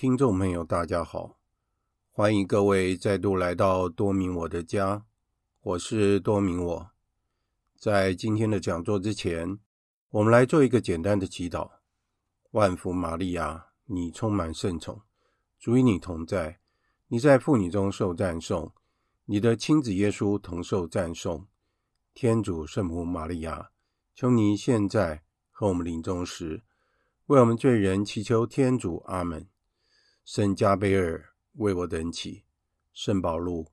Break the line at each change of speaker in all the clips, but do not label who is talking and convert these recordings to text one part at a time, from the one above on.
听众朋友，大家好，欢迎各位再度来到多明我的家，我是多明我。在今天的讲座之前，我们来做一个简单的祈祷。万福玛利亚，你充满圣宠，主与你同在，你在妇女中受赞颂，你的亲子耶稣同受赞颂。天主圣母玛利亚，求你现在和我们临终时，为我们罪人祈求天主。阿门。圣加贝尔为我等起，圣保禄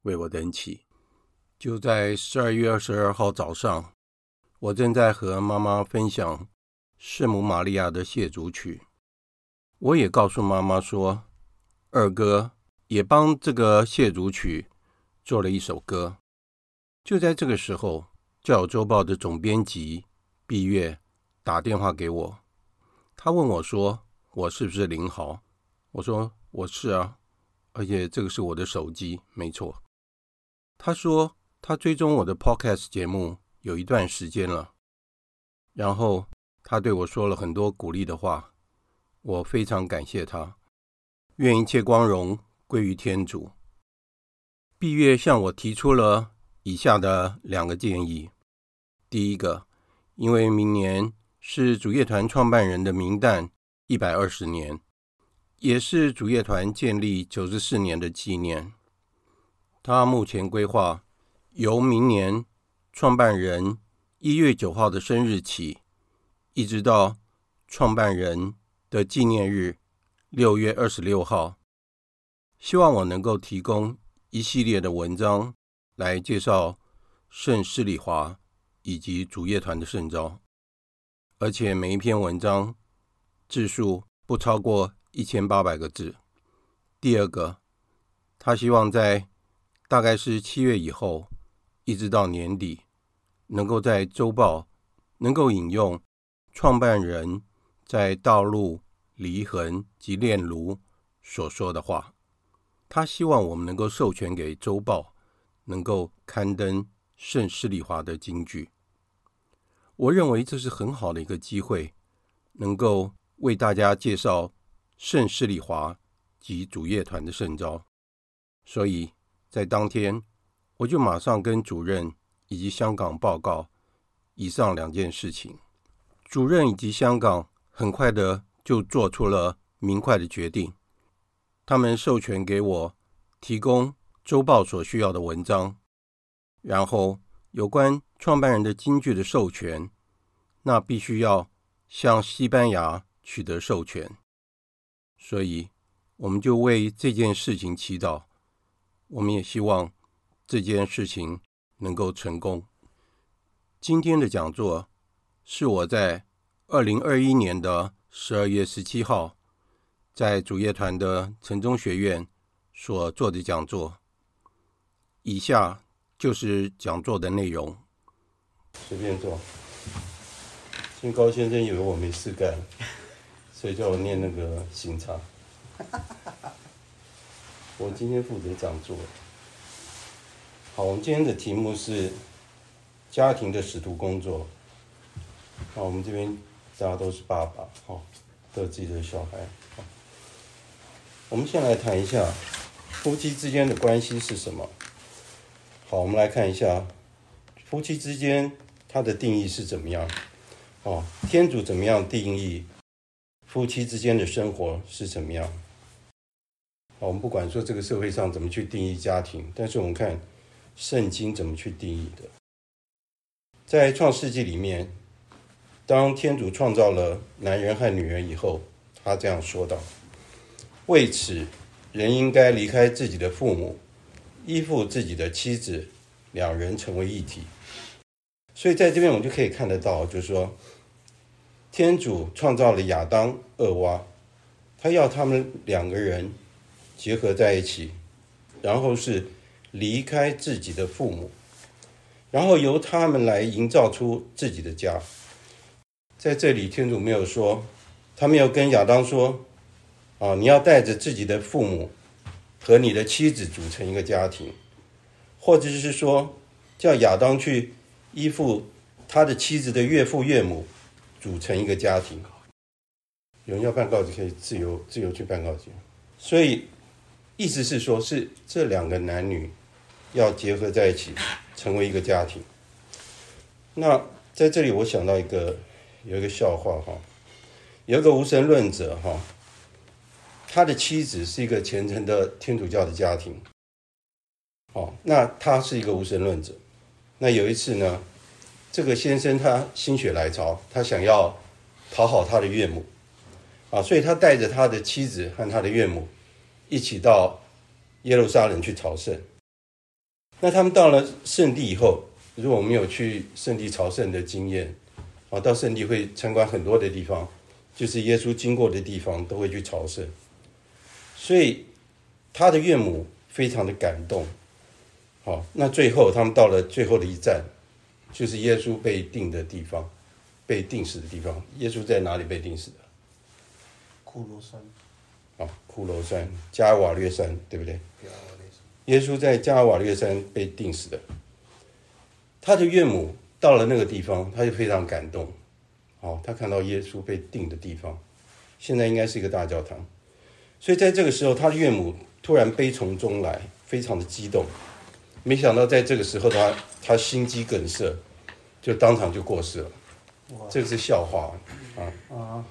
为我等起。就在十二月二十二号早上，我正在和妈妈分享圣母玛利亚的谢主曲。我也告诉妈妈说，二哥也帮这个谢主曲做了一首歌。就在这个时候，教友周报的总编辑毕月打电话给我，他问我说：“我是不是林豪？”我说我是啊，而且这个是我的手机，没错。他说他追踪我的 Podcast 节目有一段时间了，然后他对我说了很多鼓励的话，我非常感谢他。愿一切光荣归于天主。毕月向我提出了以下的两个建议：第一个，因为明年是主乐团创办人的冥诞一百二十年。也是主业团建立九十四年的纪念。他目前规划由明年创办人一月九号的生日起，一直到创办人的纪念日六月二十六号，希望我能够提供一系列的文章来介绍圣施礼华以及主业团的圣召，而且每一篇文章字数不超过。一千八百个字。第二个，他希望在大概是七月以后，一直到年底，能够在周报能够引用创办人在道路、离痕及炼炉所说的话。他希望我们能够授权给周报，能够刊登圣施利华的金句。我认为这是很好的一个机会，能够为大家介绍。圣施礼华及主业团的圣召，所以在当天，我就马上跟主任以及香港报告以上两件事情。主任以及香港很快的就做出了明快的决定，他们授权给我提供周报所需要的文章，然后有关创办人的金句的授权，那必须要向西班牙取得授权。所以，我们就为这件事情祈祷。我们也希望这件事情能够成功。今天的讲座是我在二零二一年的十二月十七号在主业团的城中学院所做的讲座。以下就是讲座的内容。随便坐。金高先生以为我没事干。所以叫我念那个行查。我今天负责讲座。好，我们今天的题目是家庭的使徒工作。好，我们这边大家都是爸爸，好，都有自己的小孩。我们先来谈一下夫妻之间的关系是什么。好，我们来看一下夫妻之间它的定义是怎么样。哦，天主怎么样定义？夫妻之间的生活是怎么样？好，我们不管说这个社会上怎么去定义家庭，但是我们看圣经怎么去定义的。在创世纪里面，当天主创造了男人和女人以后，他这样说道：“为此，人应该离开自己的父母，依附自己的妻子，两人成为一体。”所以在这边我们就可以看得到，就是说。天主创造了亚当、厄娃，他要他们两个人结合在一起，然后是离开自己的父母，然后由他们来营造出自己的家。在这里，天主没有说，他没有跟亚当说：“啊，你要带着自己的父母和你的妻子组成一个家庭，或者是说，叫亚当去依附他的妻子的岳父岳母。”组成一个家庭，有人要办告解，可以自由自由去办告解。所以意思是说，是这两个男女要结合在一起，成为一个家庭。那在这里，我想到一个有一个笑话哈，有一个无神论者哈，他的妻子是一个虔诚的天主教的家庭。哦，那他是一个无神论者。那有一次呢，这个先生他心血来潮，他想要讨好他的岳母，啊，所以他带着他的妻子和他的岳母一起到耶路撒冷去朝圣。那他们到了圣地以后，如果我们有去圣地朝圣的经验，啊，到圣地会参观很多的地方，就是耶稣经过的地方都会去朝圣。所以他的岳母非常的感动。好，那最后他们到了最后的一站，就是耶稣被钉的地方，被钉死的地方。耶稣在哪里被钉死的？
骷髅山。
啊，骷髅山，加瓦略山，对不对？耶稣在加瓦略山被钉死的。他的岳母到了那个地方，他就非常感动。好，他看到耶稣被钉的地方，现在应该是一个大教堂。所以在这个时候，他的岳母突然悲从中来，非常的激动。没想到在这个时候他，他他心肌梗塞，就当场就过世了。这个是笑话啊啊！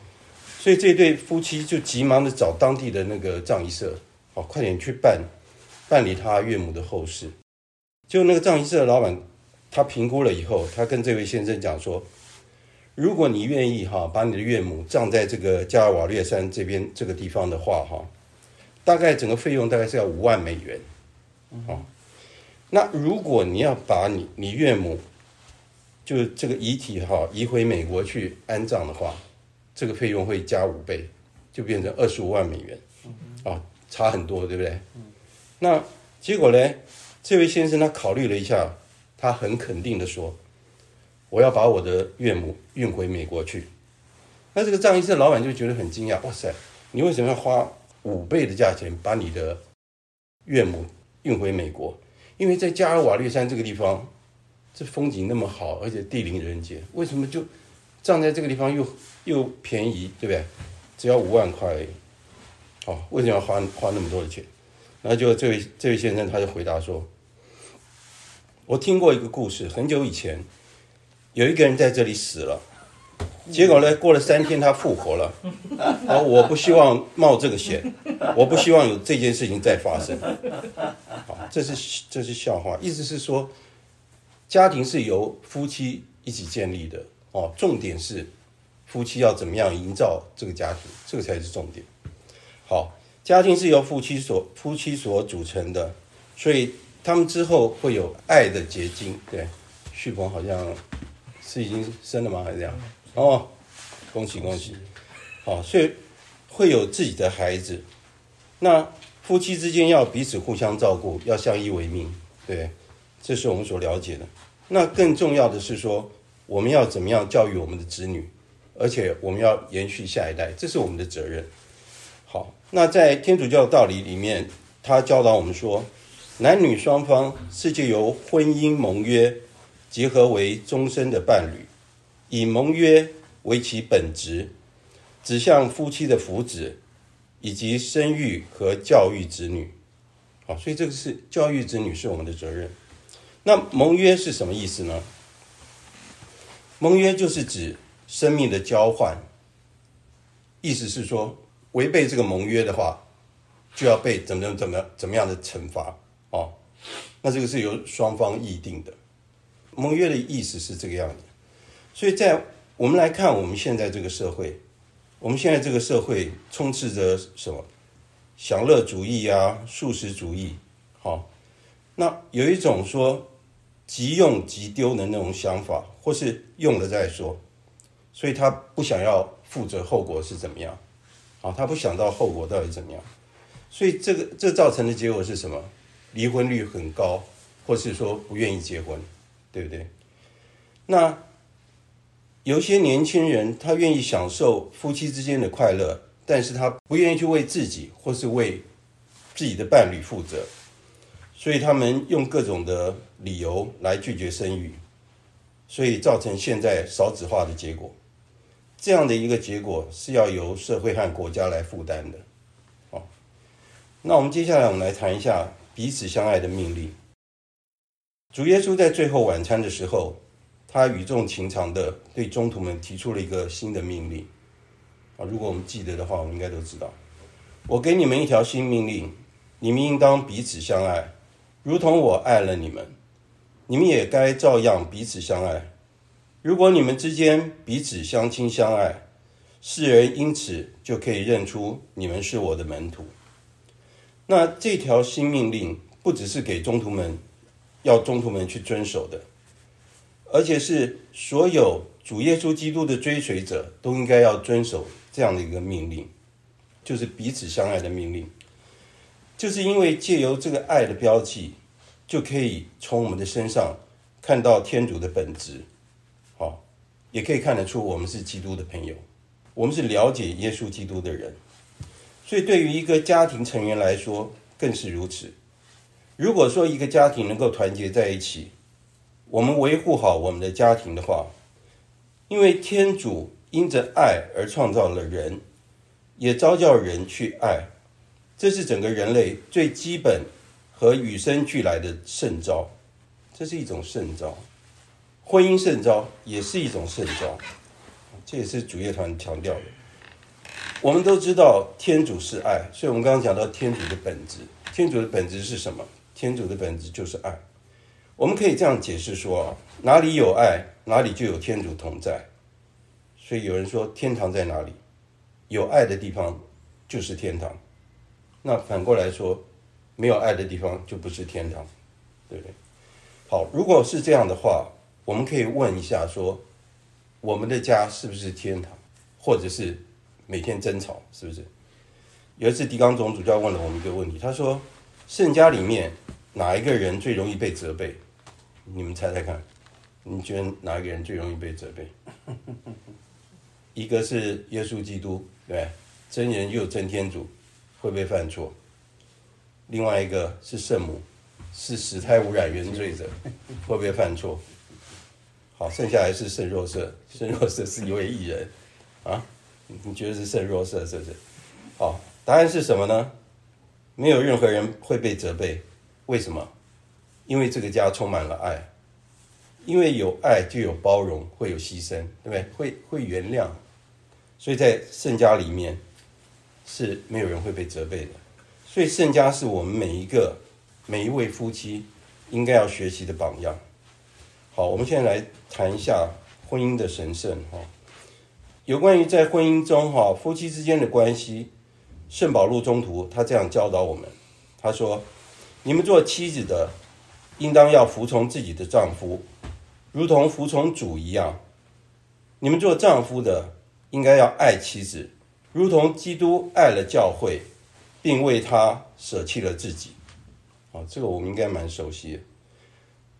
所以这对夫妻就急忙的找当地的那个葬仪社，好，快点去办办理他岳母的后事。就那个葬仪社的老板，他评估了以后，他跟这位先生讲说：如果你愿意哈，把你的岳母葬在这个加尔瓦略山这边这个地方的话哈，大概整个费用大概是要五万美元，啊。那如果你要把你你岳母，就这个遗体哈移回美国去安葬的话，这个费用会加五倍，就变成二十五万美元，啊，差很多，对不对？那结果呢？这位先生他考虑了一下，他很肯定的说：“我要把我的岳母运回美国去。”那这个葬仪社老板就觉得很惊讶：“哇塞，你为什么要花五倍的价钱把你的岳母运回美国？”因为在加尔瓦略山这个地方，这风景那么好，而且地灵人杰，为什么就葬在这个地方又又便宜，对不对？只要五万块而已。哦，为什么要花花那么多的钱？然后就这位这位先生他就回答说：“我听过一个故事，很久以前有一个人在这里死了，结果呢，过了三天他复活了。好，我不希望冒这个险，我不希望有这件事情再发生。”好这是这是笑话，意思是说，家庭是由夫妻一起建立的哦。重点是夫妻要怎么样营造这个家庭，这个才是重点。好，家庭是由夫妻所夫妻所组成的，所以他们之后会有爱的结晶。对，旭鹏好像是已经生了吗？还是这样？哦，恭喜恭喜！好，所以会有自己的孩子。那。夫妻之间要彼此互相照顾，要相依为命，对，这是我们所了解的。那更重要的是说，我们要怎么样教育我们的子女，而且我们要延续下一代，这是我们的责任。好，那在天主教道理里面，他教导我们说，男女双方是借由婚姻盟约结合为终身的伴侣，以盟约为其本质，指向夫妻的福祉。以及生育和教育子女，好，所以这个是教育子女是我们的责任。那盟约是什么意思呢？盟约就是指生命的交换，意思是说违背这个盟约的话，就要被怎么怎么怎么样的惩罚哦。那这个是由双方议定的，盟约的意思是这个样子。所以在我们来看我们现在这个社会。我们现在这个社会充斥着什么？享乐主义啊，素食主义。好，那有一种说即用即丢的那种想法，或是用了再说，所以他不想要负责后果是怎么样？啊，他不想到后果到底怎么样？所以这个这造成的结果是什么？离婚率很高，或是说不愿意结婚，对不对？那。有些年轻人，他愿意享受夫妻之间的快乐，但是他不愿意去为自己或是为自己的伴侣负责，所以他们用各种的理由来拒绝生育，所以造成现在少子化的结果。这样的一个结果是要由社会和国家来负担的。好，那我们接下来我们来谈一下彼此相爱的命令。主耶稣在最后晚餐的时候，他语重情长的对宗徒们提出了一个新的命令。啊，如果我们记得的话，我们应该都知道，我给你们一条新命令，你们应当彼此相爱，如同我爱了你们，你们也该照样彼此相爱。如果你们之间彼此相亲相爱，世人因此就可以认出你们是我的门徒。那这条新命令不只是给中徒们，要中徒们去遵守的，而且是所有主耶稣基督的追随者都应该要遵守这样的一个命令，就是彼此相爱的命令。就是因为借由这个爱的标记，就可以从我们的身上看到天主的本质。好也可以看得出，我们是基督的朋友，我们是了解耶稣基督的人，所以对于一个家庭成员来说更是如此。如果说一个家庭能够团结在一起，我们维护好我们的家庭的话，因为天主因着爱而创造了人，也召叫人去爱，这是整个人类最基本和与生俱来的圣召，这是一种圣召。婚姻圣召也是一种圣召，这也是主乐团强调的。我们都知道天主是爱，所以我们刚刚讲到天主的本质。天主的本质是什么？天主的本质就是爱。我们可以这样解释说啊，哪里有爱，哪里就有天主同在。所以有人说天堂在哪里？有爱的地方就是天堂。那反过来说，没有爱的地方就不是天堂，对不对？好，如果是这样的话。我们可以问一下说，我们的家是不是天堂，或者是每天争吵，是不是？有一次，狄刚总主教问了我们一个问题，他说：“圣家里面哪一个人最容易被责备？你们猜猜看，你觉得哪一个人最容易被责备？一个是耶稣基督，对，真人又真天主，会不会犯错？另外一个是圣母，是死胎污染原罪者，会不会犯错？”好，剩下来是圣若瑟，圣若瑟是一位艺人，啊，你觉得是圣若瑟是不是？好，答案是什么呢？没有任何人会被责备，为什么？因为这个家充满了爱，因为有爱就有包容，会有牺牲，对不对？会会原谅，所以在圣家里面是没有人会被责备的，所以圣家是我们每一个每一位夫妻应该要学习的榜样。好，我们现在来谈一下婚姻的神圣哈。有关于在婚姻中哈夫妻之间的关系，圣保禄中途他这样教导我们，他说：“你们做妻子的，应当要服从自己的丈夫，如同服从主一样；你们做丈夫的，应该要爱妻子，如同基督爱了教会，并为他舍弃了自己。”啊，这个我们应该蛮熟悉的。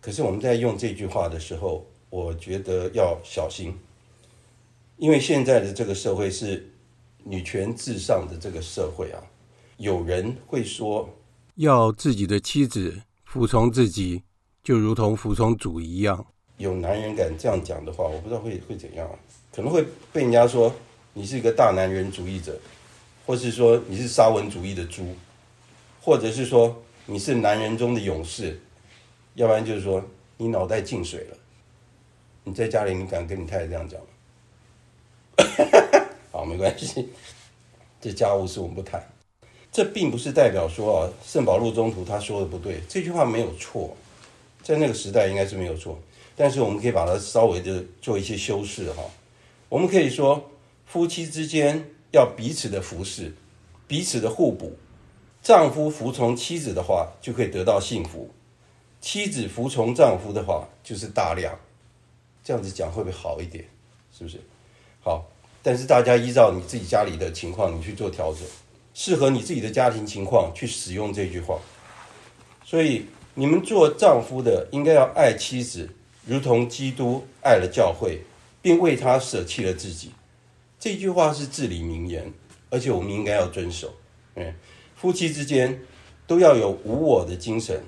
可是我们在用这句话的时候，我觉得要小心，因为现在的这个社会是女权至上的这个社会啊。有人会说，
要自己的妻子服从自己，就如同服从主一样。
有男人敢这样讲的话，我不知道会会怎样，可能会被人家说你是一个大男人主义者，或是说你是沙文主义的猪，或者是说你是男人中的勇士。要不然就是说你脑袋进水了，你在家里你敢跟你太太这样讲吗？好，没关系，这家务事我们不谈。这并不是代表说啊，圣保禄中途他说的不对，这句话没有错，在那个时代应该是没有错。但是我们可以把它稍微的做一些修饰哈。我们可以说，夫妻之间要彼此的服侍，彼此的互补。丈夫服从妻子的话，就可以得到幸福。妻子服从丈夫的话，就是大量，这样子讲会不会好一点？是不是？好，但是大家依照你自己家里的情况，你去做调整，适合你自己的家庭情况去使用这句话。所以，你们做丈夫的应该要爱妻子，如同基督爱了教会，并为他舍弃了自己。这句话是至理名言，而且我们应该要遵守。嗯，夫妻之间都要有无我的精神。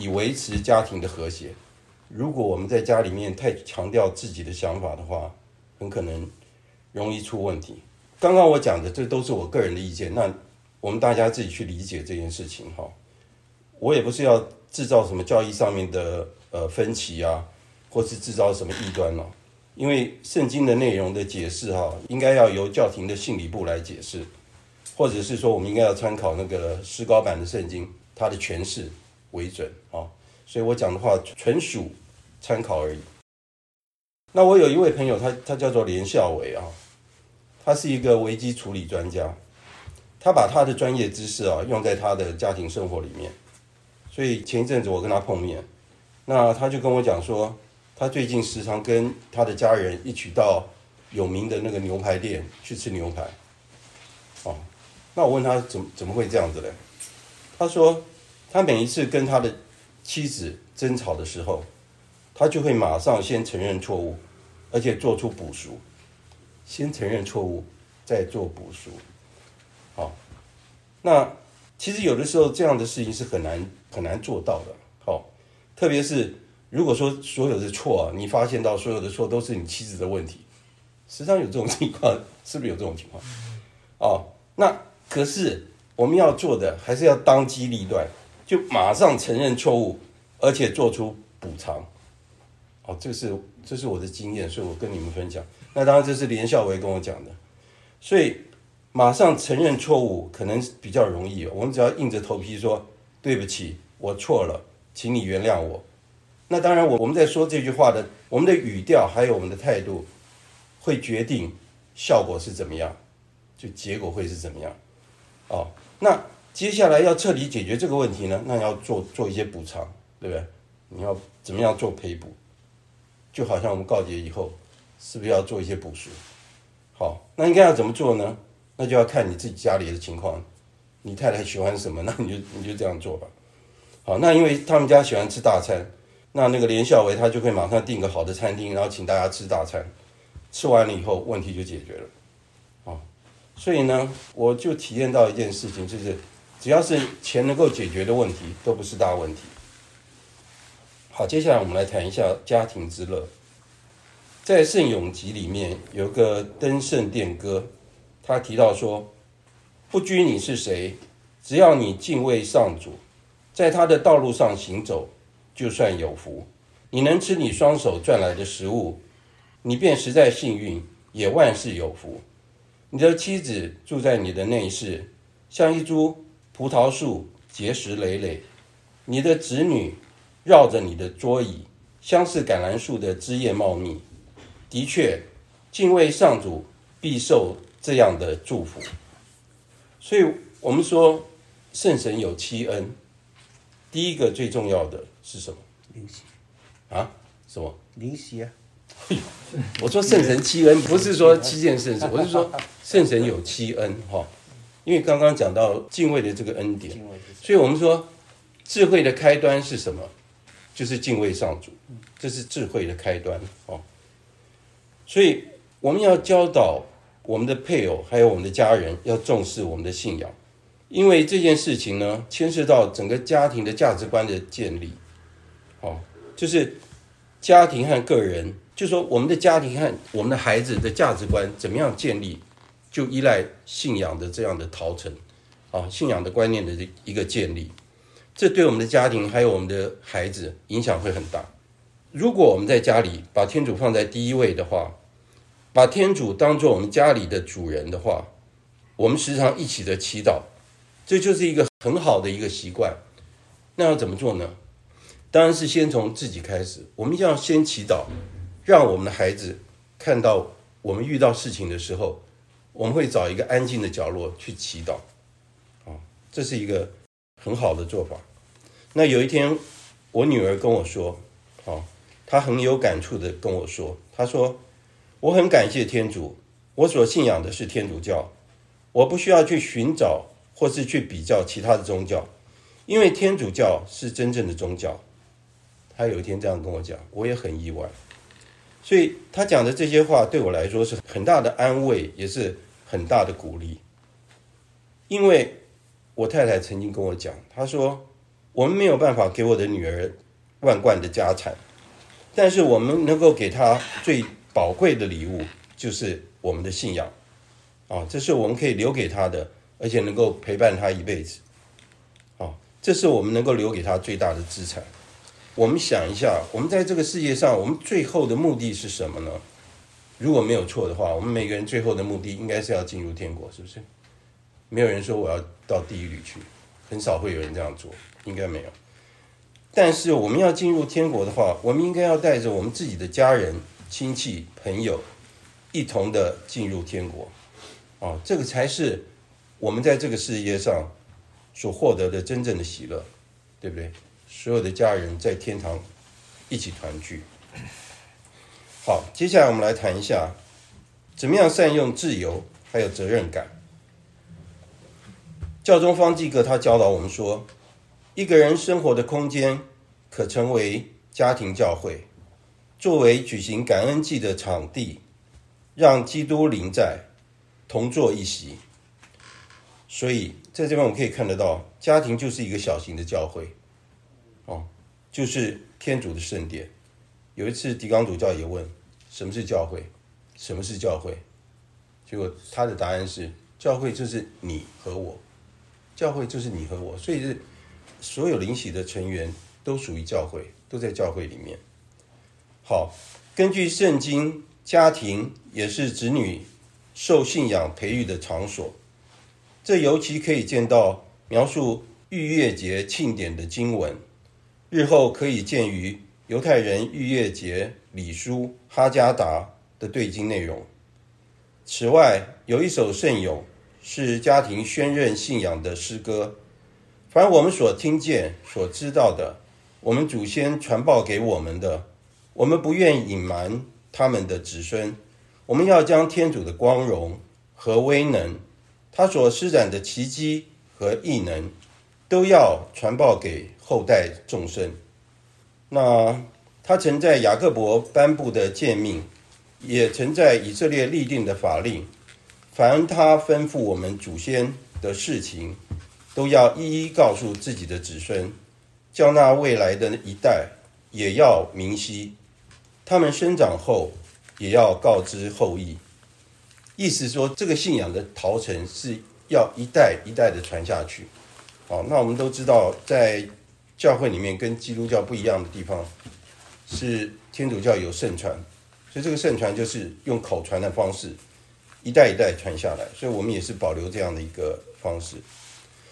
以维持家庭的和谐。如果我们在家里面太强调自己的想法的话，很可能容易出问题。刚刚我讲的这都是我个人的意见，那我们大家自己去理解这件事情哈。我也不是要制造什么教义上面的呃分歧啊，或是制造什么异端哦。因为圣经的内容的解释哈，应该要由教廷的信理部来解释，或者是说我们应该要参考那个石膏版的圣经，它的诠释为准啊。所以我讲的话纯属参考而已。那我有一位朋友，他他叫做连孝伟啊，他是一个危机处理专家，他把他的专业知识啊用在他的家庭生活里面。所以前一阵子我跟他碰面，那他就跟我讲说，他最近时常跟他的家人一起到有名的那个牛排店去吃牛排。哦，那我问他怎么怎么会这样子嘞？他说他每一次跟他的妻子争吵的时候，他就会马上先承认错误，而且做出补赎。先承认错误，再做补赎。好，那。其实有的时候这样的事情是很难很难做到的，好，特别是如果说所有的错啊，你发现到所有的错都是你妻子的问题，时常有这种情况，是不是有这种情况？哦，那可是我们要做的还是要当机立断，就马上承认错误，而且做出补偿。哦，这是这是我的经验，所以我跟你们分享。那当然这是连孝维跟我讲的，所以。马上承认错误可能比较容易，我们只要硬着头皮说对不起，我错了，请你原谅我。那当然，我我们在说这句话的，我们的语调还有我们的态度，会决定效果是怎么样，就结果会是怎么样。哦，那接下来要彻底解决这个问题呢，那要做做一些补偿，对不对？你要怎么样做赔补？就好像我们告诫以后，是不是要做一些补赎？好，那应该要怎么做呢？那就要看你自己家里的情况，你太太喜欢什么，那你就你就这样做吧。好，那因为他们家喜欢吃大餐，那那个连孝维他就会马上订个好的餐厅，然后请大家吃大餐，吃完了以后问题就解决了。啊，所以呢，我就体验到一件事情，就是只要是钱能够解决的问题，都不是大问题。好，接下来我们来谈一下家庭之乐。在圣咏集里面有个登圣殿歌。他提到说：“不拘你是谁，只要你敬畏上主，在他的道路上行走，就算有福。你能吃你双手赚来的食物，你便实在幸运，也万事有福。你的妻子住在你的内室，像一株葡萄树，结实累累。你的子女绕着你的桌椅，相似橄榄树的枝叶茂密。的确，敬畏上主，必受。”这样的祝福，所以我们说圣神有七恩，第一个最重要的是什么？
灵犀
啊？什么？
灵犀啊！
我说圣神七恩，不是说七件圣事，我是说圣神有七恩哈。因为刚刚讲到敬畏的这个恩典，所以我们说智慧的开端是什么？就是敬畏上主，这是智慧的开端哦。所以我们要教导。我们的配偶还有我们的家人要重视我们的信仰，因为这件事情呢，牵涉到整个家庭的价值观的建立。哦，就是家庭和个人，就说我们的家庭和我们的孩子的价值观怎么样建立，就依赖信仰的这样的陶成，啊，信仰的观念的一个建立，这对我们的家庭还有我们的孩子影响会很大。如果我们在家里把天主放在第一位的话，把天主当做我们家里的主人的话，我们时常一起的祈祷，这就是一个很好的一个习惯。那要怎么做呢？当然是先从自己开始。我们要先祈祷，让我们的孩子看到我们遇到事情的时候，我们会找一个安静的角落去祈祷。啊，这是一个很好的做法。那有一天，我女儿跟我说，啊，她很有感触的跟我说，她说。我很感谢天主，我所信仰的是天主教，我不需要去寻找或是去比较其他的宗教，因为天主教是真正的宗教。他有一天这样跟我讲，我也很意外。所以他讲的这些话对我来说是很大的安慰，也是很大的鼓励。因为我太太曾经跟我讲，她说我们没有办法给我的女儿万贯的家产，但是我们能够给她最宝贵的礼物就是我们的信仰啊，这是我们可以留给她的，而且能够陪伴她一辈子啊，这是我们能够留给她最大的资产。我们想一下，我们在这个世界上，我们最后的目的是什么呢？如果没有错的话，我们每个人最后的目的应该是要进入天国，是不是？没有人说我要到地狱里去，很少会有人这样做，应该没有。但是我们要进入天国的话，我们应该要带着我们自己的家人、亲戚、朋友，一同的进入天国，啊，这个才是我们在这个世界上所获得的真正的喜乐，对不对？所有的家人在天堂一起团聚。好，接下来我们来谈一下，怎么样善用自由还有责任感。教宗方济各他教导我们说，一个人生活的空间可成为家庭教会，作为举行感恩祭的场地，让基督临在，同坐一席。所以在这边我们可以看得到，家庭就是一个小型的教会，就是天主的圣殿。有一次狄刚主教也问，什么是教会？什么是教会？结果他的答案是，教会就是你和我，教会就是你和我，所以是。所有灵洗的成员都属于教会，都在教会里面。好，根据圣经，家庭也是子女受信仰培育的场所。这尤其可以见到描述逾越节庆典的经文，日后可以见于犹太人逾越节礼书哈加达的对经内容。此外，有一首圣咏是家庭宣认信仰的诗歌。凡我们所听见、所知道的，我们祖先传报给我们的，我们不愿隐瞒他们的子孙。我们要将天主的光荣和威能，他所施展的奇迹和异能，都要传报给后代众生。那他曾在雅各伯颁布的诫命，也曾在以色列立定的法令，凡他吩咐我们祖先的事情。都要一一告诉自己的子孙，叫那未来的一代也要明晰。他们生长后，也要告知后裔。意思说，这个信仰的陶成是要一代一代的传下去。好，那我们都知道，在教会里面跟基督教不一样的地方，是天主教有圣传，所以这个圣传就是用口传的方式，一代一代传下来。所以我们也是保留这样的一个方式。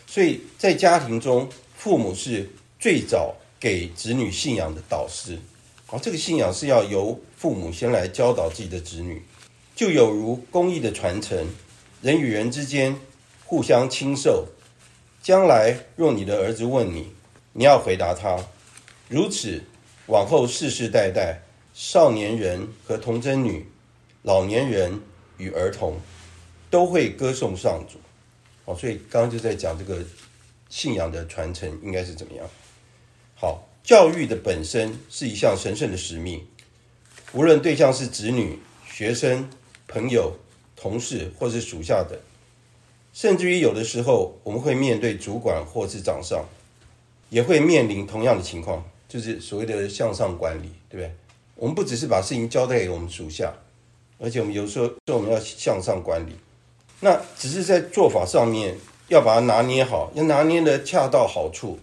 所以在家庭中，父母是最早给子女信仰的导师。好，这个信仰是要由父母先来教导自己的子女，就有如工艺的传承，人与人之间互相亲授。将来若你的儿子问你，你要回答他，如此往后世世代代，少年人和童贞女，老年人与儿童，都会歌颂上主。哦，所以刚刚就在讲这个信仰的传承应该是怎么样。好，教育的本身是一项神圣的使命，无论对象是子女、学生、朋友、同事或是属下的，甚至于有的时候我们会面对主管或是长上，也会面临同样的情况，就是所谓的向上管理，对不对？我们不只是把事情交代给我们属下，而且我们有时候说我们要向上管理。那只是在做法上面要把它拿捏好，要拿捏的恰到好处，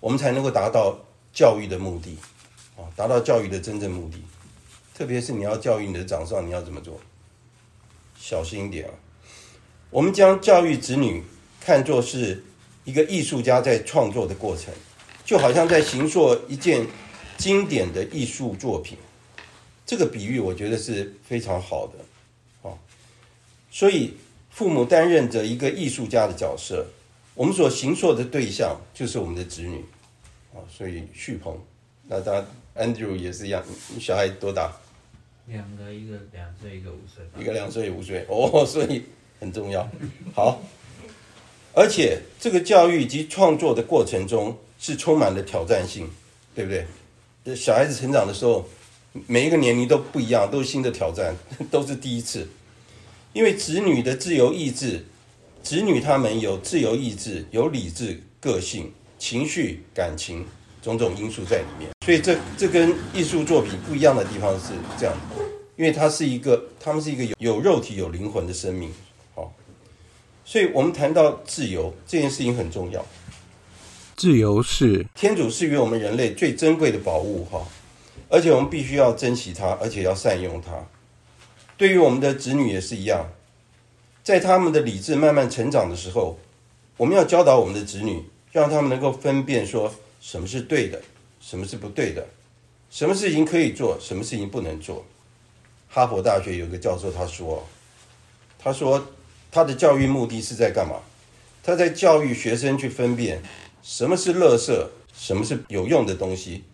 我们才能够达到教育的目的，啊，达到教育的真正目的。特别是你要教育你的长上，你要怎么做？小心一点啊！我们将教育子女看作是一个艺术家在创作的过程，就好像在行塑一件经典的艺术作品。这个比喻我觉得是非常好的，啊，所以。父母担任着一个艺术家的角色，我们所行塑的对象就是我们的子女，啊，所以旭鹏，那当然 Andrew 也是一样，你小孩多大？
两个，一个两岁，一个五岁。
一个两岁，五岁，哦，所以很重要。好，而且这个教育及创作的过程中是充满了挑战性，对不对？小孩子成长的时候，每一个年龄都不一样，都是新的挑战，都是第一次。因为子女的自由意志，子女他们有自由意志，有理智、个性、情绪、感情种种因素在里面，所以这这跟艺术作品不一样的地方是这样。因为他是一个，他们是一个有有肉体、有灵魂的生命。好，所以我们谈到自由这件事情很重要。
自由是
天主赐予我们人类最珍贵的宝物，哈，而且我们必须要珍惜它，而且要善用它。对于我们的子女也是一样，在他们的理智慢慢成长的时候，我们要教导我们的子女，让他们能够分辨说什么是对的，什么是不对的，什么事情可以做，什么事情不能做。哈佛大学有个教授他说，他说他的教育目的是在干嘛？他在教育学生去分辨。什么是垃圾？什么是有用的东西？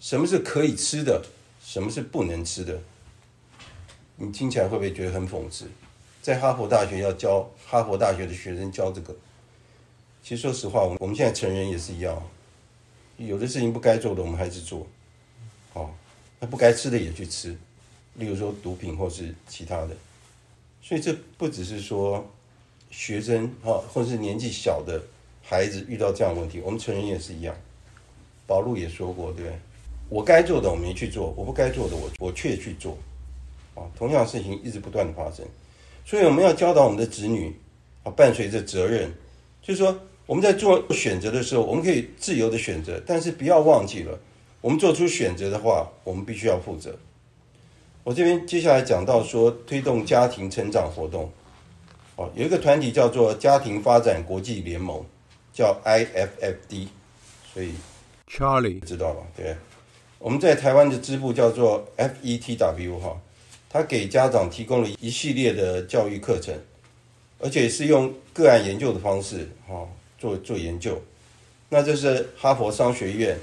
什么是可以吃的？什么是不能吃的？你听起来会不会觉得很讽刺？在哈佛大学要教哈佛大学的学生教这个，其实说实话，我们现在成人也是一样，有的事情不该做的我们还是做，哦，那不该吃的也去吃，例如说毒品或是其他的，所以这不只是说学生哈，或者是年纪小的。孩子遇到这样的问题，我们成人也是一样。保禄也说过，对，我该做的我没去做，我不该做的我我却去做，啊，同样事情一直不断的发生，所以我们要教导我们的子女，啊，伴随着责任，就是说我们在做选择的时候，我们可以自由的选择，但是不要忘记了，我们做出选择的话，我们必须要负责。我这边接下来讲到说，推动家庭成长活动，哦，有一个团体叫做家庭发展国际联盟。叫 IFFD，所以
Charlie
知道吧？对，我们在台湾的支部叫做 FETW 哈，他给家长提供了一系列的教育课程，而且是用个案研究的方式哈做做研究。那这是哈佛商学院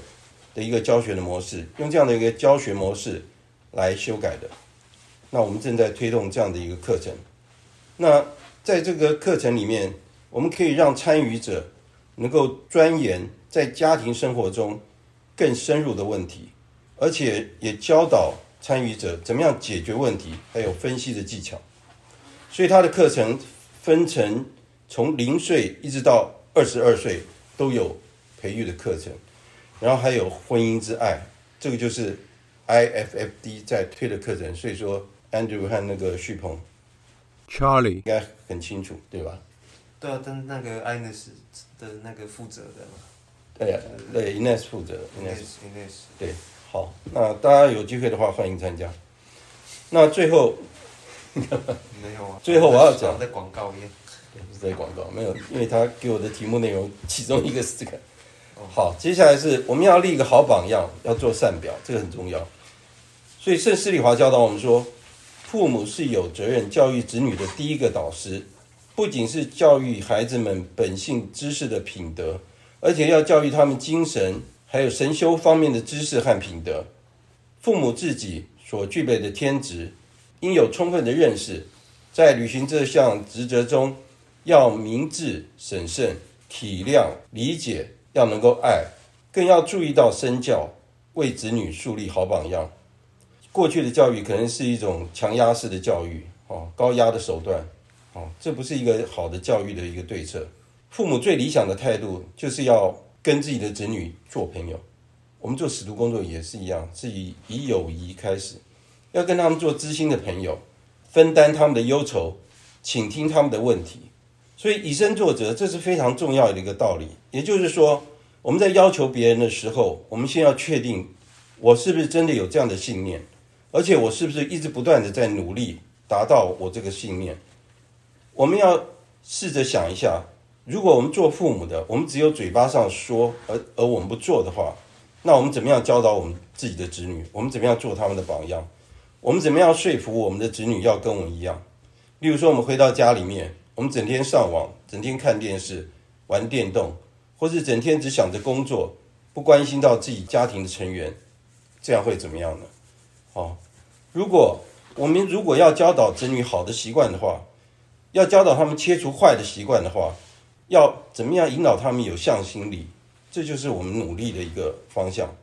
的一个教学的模式，用这样的一个教学模式来修改的。那我们正在推动这样的一个课程。那在这个课程里面，我们可以让参与者。能够钻研在家庭生活中更深入的问题，而且也教导参与者怎么样解决问题，还有分析的技巧。所以他的课程分成从零岁一直到二十二岁都有培育的课程，然后还有婚姻之爱，这个就是 IFFD 在推的课程。所以说，Andrew 和那个旭鹏
，Charlie
应该很清楚，对吧？
对啊，跟那个 Ines 的那个负责的嘛。
对呀、啊，对 Ines 负责，Ines
Ines
对，好，那大家有机会的话，欢迎参加。那最后，
没有啊。
最后我要讲
在广告里面，
不是在广告，没有，因为他给我的题目内容其中一个是这个。好，接下来是我们要立一个好榜样，要做善表，这个很重要。所以圣施礼华教导我们说，父母是有责任教育子女的第一个导师。不仅是教育孩子们本性知识的品德，而且要教育他们精神还有神修方面的知识和品德。父母自己所具备的天职，应有充分的认识，在履行这项职责中，要明智、审慎、体谅、理解，要能够爱，更要注意到身教，为子女树立好榜样。过去的教育可能是一种强压式的教育，哦，高压的手段。哦，这不是一个好的教育的一个对策。父母最理想的态度就是要跟自己的子女做朋友。我们做使徒工作也是一样，是以以友谊开始，要跟他们做知心的朋友，分担他们的忧愁，倾听他们的问题。所以以身作则，这是非常重要的一个道理。也就是说，我们在要求别人的时候，我们先要确定我是不是真的有这样的信念，而且我是不是一直不断的在努力达到我这个信念。我们要试着想一下，如果我们做父母的，我们只有嘴巴上说，而而我们不做的话，那我们怎么样教导我们自己的子女？我们怎么样做他们的榜样？我们怎么样说服我们的子女要跟我一样？例如说，我们回到家里面，我们整天上网，整天看电视、玩电动，或是整天只想着工作，不关心到自己家庭的成员，这样会怎么样呢？哦，如果我们如果要教导子女好的习惯的话，要教导他们切除坏的习惯的话，要怎么样引导他们有向心力？这就是我们努力的一个方向。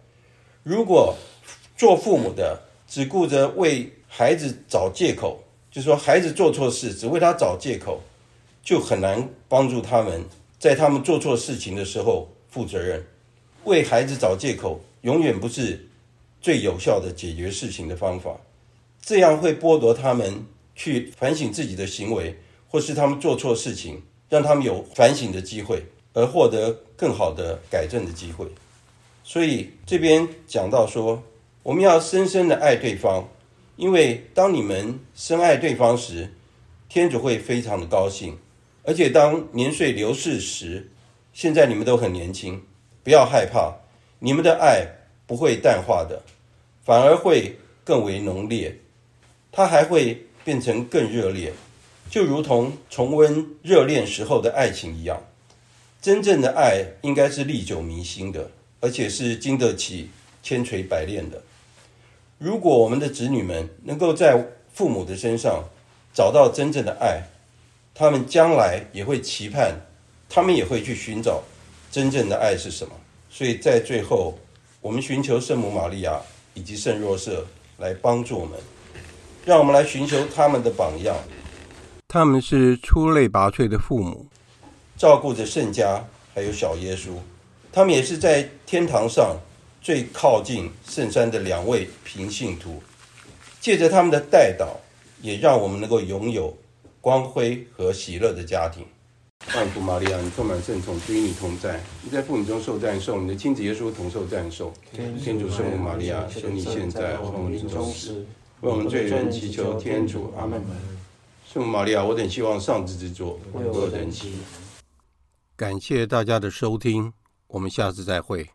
如果做父母的只顾着为孩子找借口，就说孩子做错事只为他找借口，就很难帮助他们在他们做错事情的时候负责任。为孩子找借口永远不是最有效的解决事情的方法。这样会剥夺他们去反省自己的行为，或是他们做错事情，让他们有反省的机会，而获得更好的改正的机会。所以这边讲到说，我们要深深的爱对方，因为当你们深爱对方时，天主会非常的高兴。而且当年岁流逝时，现在你们都很年轻，不要害怕，你们的爱不会淡化的，反而会更为浓烈，它还会变成更热烈，就如同重温热恋时候的爱情一样。真正的爱应该是历久弥新的，而且是经得起千锤百炼的。如果我们的子女们能够在父母的身上找到真正的爱，他们将来也会期盼，他们也会去寻找真正的爱是什么。所以在最后，我们寻求圣母玛利亚以及圣若瑟来帮助我们，让我们来寻求他们的榜样。
他们是出类拔萃的父母，
照顾着圣家还有小耶稣。他们也是在天堂上最靠近圣山的两位平信徒。借着他们的代祷，也让我们能够拥有。光辉和喜乐的家庭。万福玛利亚，你充满圣宠，主与你同在。你在妇女中受赞颂，你的亲子耶稣同受赞颂。天主圣母玛利亚，求你现在和我们临终时，为我们罪人祈求天主。阿门。圣母玛利亚，我等希望上智之作，为我等祈。
感谢大家的收听，我们下次再
会。